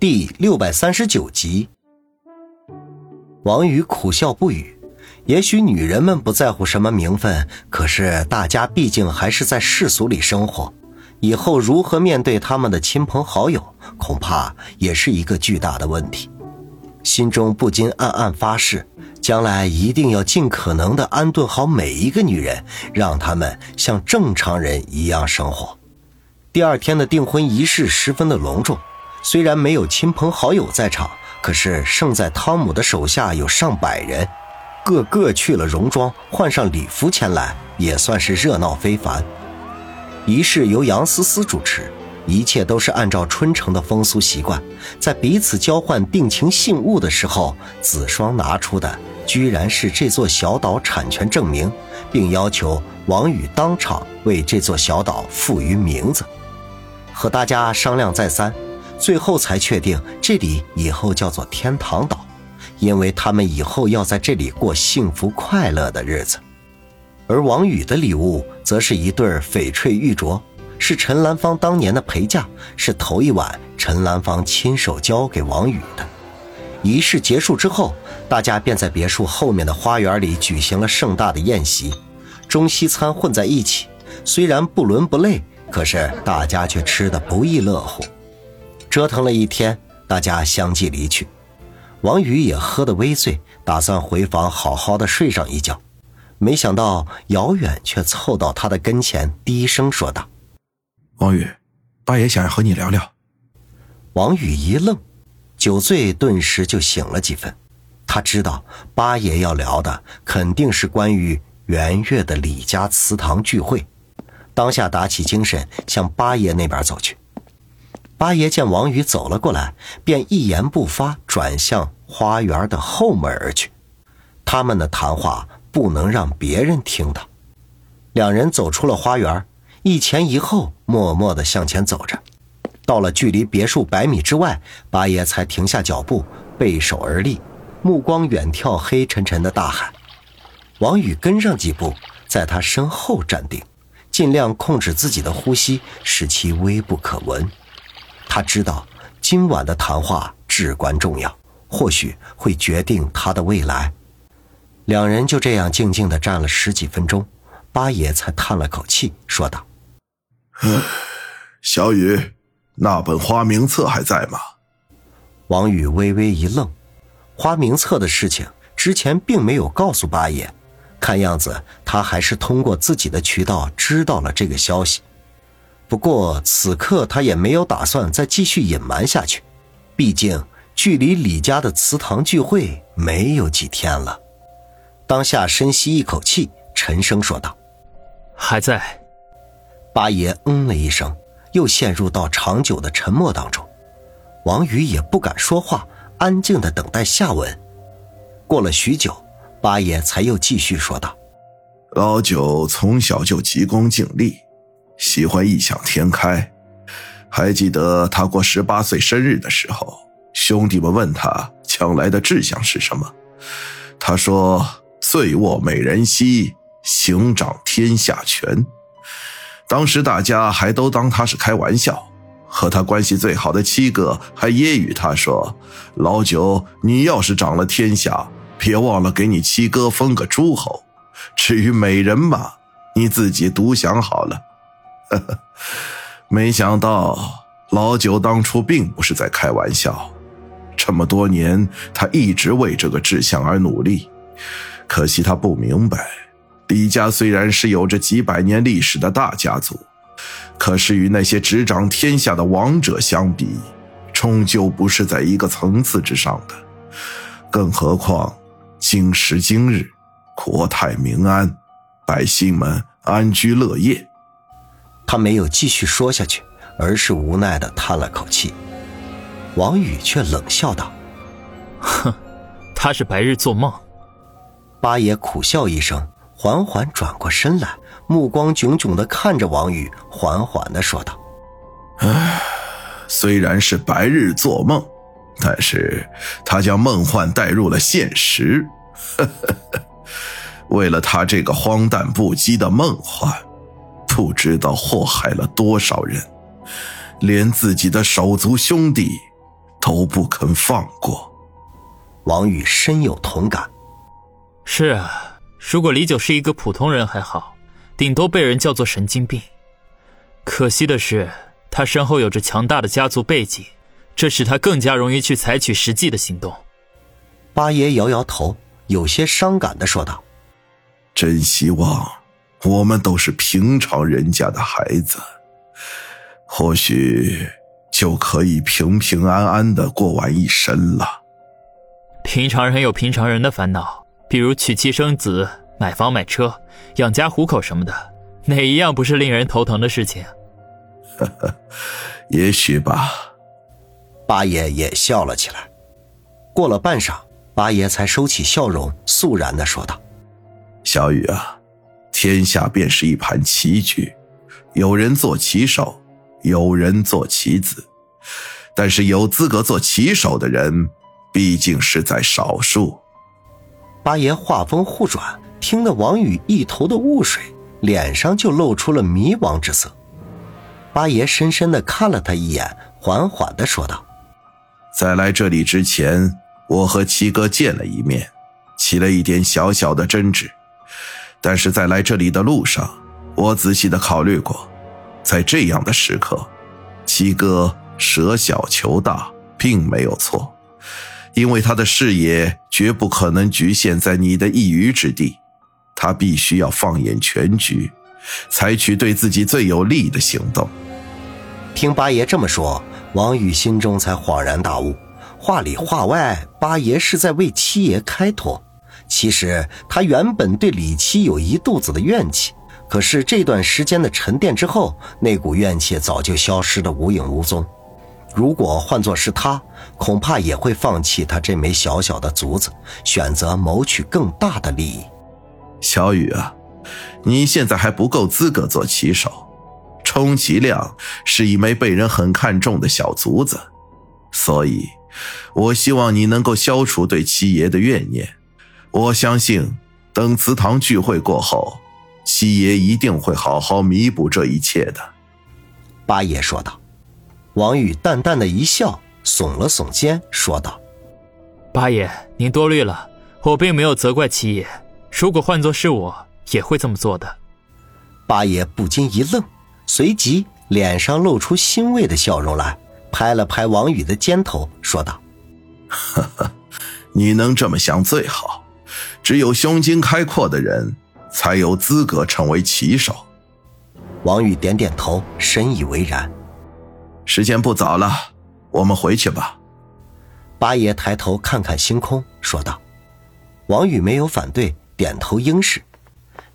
第六百三十九集，王宇苦笑不语。也许女人们不在乎什么名分，可是大家毕竟还是在世俗里生活，以后如何面对他们的亲朋好友，恐怕也是一个巨大的问题。心中不禁暗暗发誓，将来一定要尽可能的安顿好每一个女人，让她们像正常人一样生活。第二天的订婚仪式十分的隆重。虽然没有亲朋好友在场，可是胜在汤姆的手下有上百人，个个去了戎装，换上礼服前来，也算是热闹非凡。仪式由杨思思主持，一切都是按照春城的风俗习惯。在彼此交换定情信物的时候，子双拿出的居然是这座小岛产权证明，并要求王宇当场为这座小岛赋予名字。和大家商量再三。最后才确定，这里以后叫做天堂岛，因为他们以后要在这里过幸福快乐的日子。而王宇的礼物则是一对翡翠玉镯，是陈兰芳当年的陪嫁，是头一晚陈兰芳亲手交给王宇的。仪式结束之后，大家便在别墅后面的花园里举行了盛大的宴席，中西餐混在一起，虽然不伦不类，可是大家却吃得不亦乐乎。折腾了一天，大家相继离去。王宇也喝得微醉，打算回房好好的睡上一觉。没想到姚远却凑到他的跟前，低声说道：“王宇，八爷想要和你聊聊。”王宇一愣，酒醉顿时就醒了几分。他知道八爷要聊的肯定是关于元月的李家祠堂聚会，当下打起精神向八爷那边走去。八爷见王宇走了过来，便一言不发，转向花园的后门而去。他们的谈话不能让别人听到。两人走出了花园，一前一后，默默地向前走着。到了距离别墅百米之外，八爷才停下脚步，背手而立，目光远眺黑沉沉的大海。王宇跟上几步，在他身后站定，尽量控制自己的呼吸，使其微不可闻。他知道今晚的谈话至关重要，或许会决定他的未来。两人就这样静静的站了十几分钟，八爷才叹了口气，说道：“小雨，那本花名册还在吗？”王宇微微一愣，花名册的事情之前并没有告诉八爷，看样子他还是通过自己的渠道知道了这个消息。不过此刻他也没有打算再继续隐瞒下去，毕竟距离李家的祠堂聚会没有几天了。当下深吸一口气，沉声说道：“还在。”八爷嗯了一声，又陷入到长久的沉默当中。王宇也不敢说话，安静的等待下文。过了许久，八爷才又继续说道：“老九从小就急功近利。”喜欢异想天开，还记得他过十八岁生日的时候，兄弟们问他将来的志向是什么，他说：“醉卧美人膝，行掌天下权。”当时大家还都当他是开玩笑，和他关系最好的七哥还揶揄他说：“老九，你要是掌了天下，别忘了给你七哥封个诸侯。至于美人嘛，你自己独享好了。”呵呵，没想到老九当初并不是在开玩笑。这么多年，他一直为这个志向而努力。可惜他不明白，李家虽然是有着几百年历史的大家族，可是与那些执掌天下的王者相比，终究不是在一个层次之上的。更何况，今时今日，国泰民安，百姓们安居乐业。他没有继续说下去，而是无奈的叹了口气。王宇却冷笑道：“哼，他是白日做梦。”八爷苦笑一声，缓缓转过身来，目光炯炯的看着王宇，缓缓的说道：“唉，虽然是白日做梦，但是他将梦幻带入了现实。为了他这个荒诞不羁的梦幻。”不知道祸害了多少人，连自己的手足兄弟都不肯放过。王宇深有同感。是啊，如果李九是一个普通人还好，顶多被人叫做神经病。可惜的是，他身后有着强大的家族背景，这使他更加容易去采取实际的行动。八爷摇摇头，有些伤感的说道：“真希望我们都是平常人家的孩子，或许就可以平平安安的过完一生了。”平常人有平常人的烦恼，比如娶妻生子、买房买车、养家糊口什么的，哪一样不是令人头疼的事情？呵呵，也许吧。八爷也笑了起来。过了半晌。八爷才收起笑容，肃然的说道：“小雨啊，天下便是一盘棋局，有人做棋手，有人做棋子，但是有资格做棋手的人，毕竟是在少数。”八爷话锋互转，听得王宇一头的雾水，脸上就露出了迷惘之色。八爷深深的看了他一眼，缓缓的说道：“在来这里之前。”我和七哥见了一面，起了一点小小的争执，但是在来这里的路上，我仔细的考虑过，在这样的时刻，七哥舍小求大并没有错，因为他的视野绝不可能局限在你的一隅之地，他必须要放眼全局，采取对自己最有利的行动。听八爷这么说，王宇心中才恍然大悟。话里话外，八爷是在为七爷开脱。其实他原本对李七有一肚子的怨气，可是这段时间的沉淀之后，那股怨气早就消失的无影无踪。如果换作是他，恐怕也会放弃他这枚小小的卒子，选择谋取更大的利益。小雨啊，你现在还不够资格做棋手，充其量是一枚被人很看重的小卒子，所以。我希望你能够消除对七爷的怨念。我相信，等祠堂聚会过后，七爷一定会好好弥补这一切的。”八爷说道。王宇淡淡的一笑，耸了耸肩，说道：“八爷，您多虑了，我并没有责怪七爷。如果换作是我，也会这么做的。”八爷不禁一愣，随即脸上露出欣慰的笑容来。拍了拍王宇的肩头，说道：“呵呵，你能这么想最好。只有胸襟开阔的人，才有资格成为棋手。”王宇点点头，深以为然。时间不早了，我们回去吧。八爷抬头看看星空，说道：“王宇没有反对，点头应是。”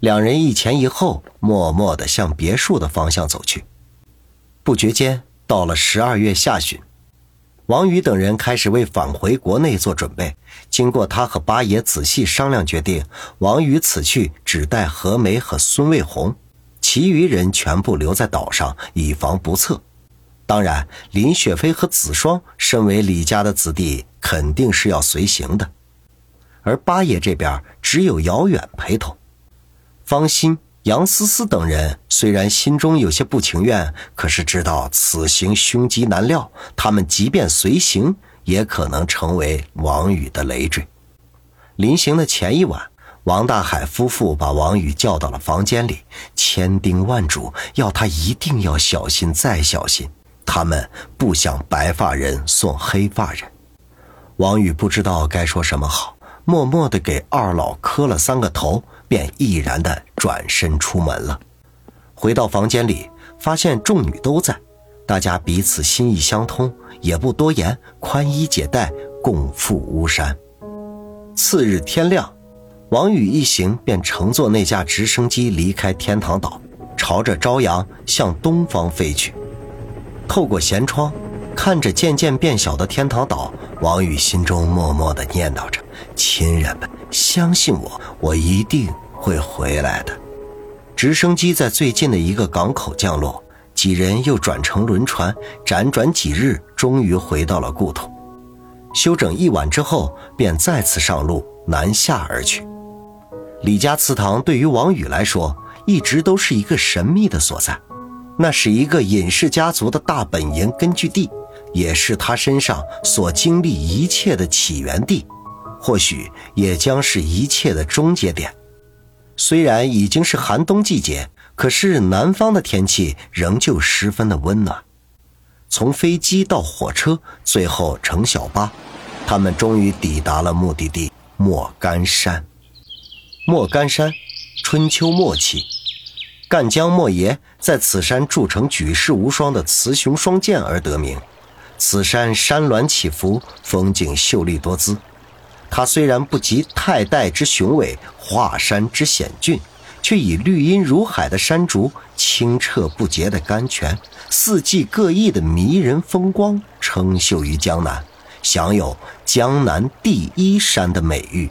两人一前一后，默默地向别墅的方向走去。不觉间。到了十二月下旬，王宇等人开始为返回国内做准备。经过他和八爷仔细商量，决定王宇此去只带何梅和孙卫红，其余人全部留在岛上，以防不测。当然，林雪飞和子双身为李家的子弟，肯定是要随行的。而八爷这边只有姚远陪同，方心。杨思思等人虽然心中有些不情愿，可是知道此行凶吉难料，他们即便随行，也可能成为王宇的累赘。临行的前一晚，王大海夫妇把王宇叫到了房间里，千叮万嘱，要他一定要小心再小心。他们不想白发人送黑发人。王宇不知道该说什么好，默默地给二老磕了三个头。便毅然的转身出门了。回到房间里，发现众女都在，大家彼此心意相通，也不多言，宽衣解带，共赴巫山。次日天亮，王宇一行便乘坐那架直升机离开天堂岛，朝着朝阳向东方飞去。透过舷窗，看着渐渐变小的天堂岛，王宇心中默默的念叨着：“亲人们。”相信我，我一定会回来的。直升机在最近的一个港口降落，几人又转乘轮船，辗转几日，终于回到了故土。休整一晚之后，便再次上路南下而去。李家祠堂对于王宇来说，一直都是一个神秘的所在，那是一个隐世家族的大本营根据地，也是他身上所经历一切的起源地，或许也将是一切的终结点。虽然已经是寒冬季节，可是南方的天气仍旧十分的温暖。从飞机到火车，最后乘小巴，他们终于抵达了目的地莫干山。莫干山，春秋末期，赣江莫邪在此山铸成举世无双的雌雄双剑而得名。此山山峦起伏，风景秀丽多姿。它虽然不及太代之雄伟，华山之险峻，却以绿荫如海的山竹、清澈不竭的甘泉、四季各异的迷人风光，称秀于江南，享有“江南第一山”的美誉。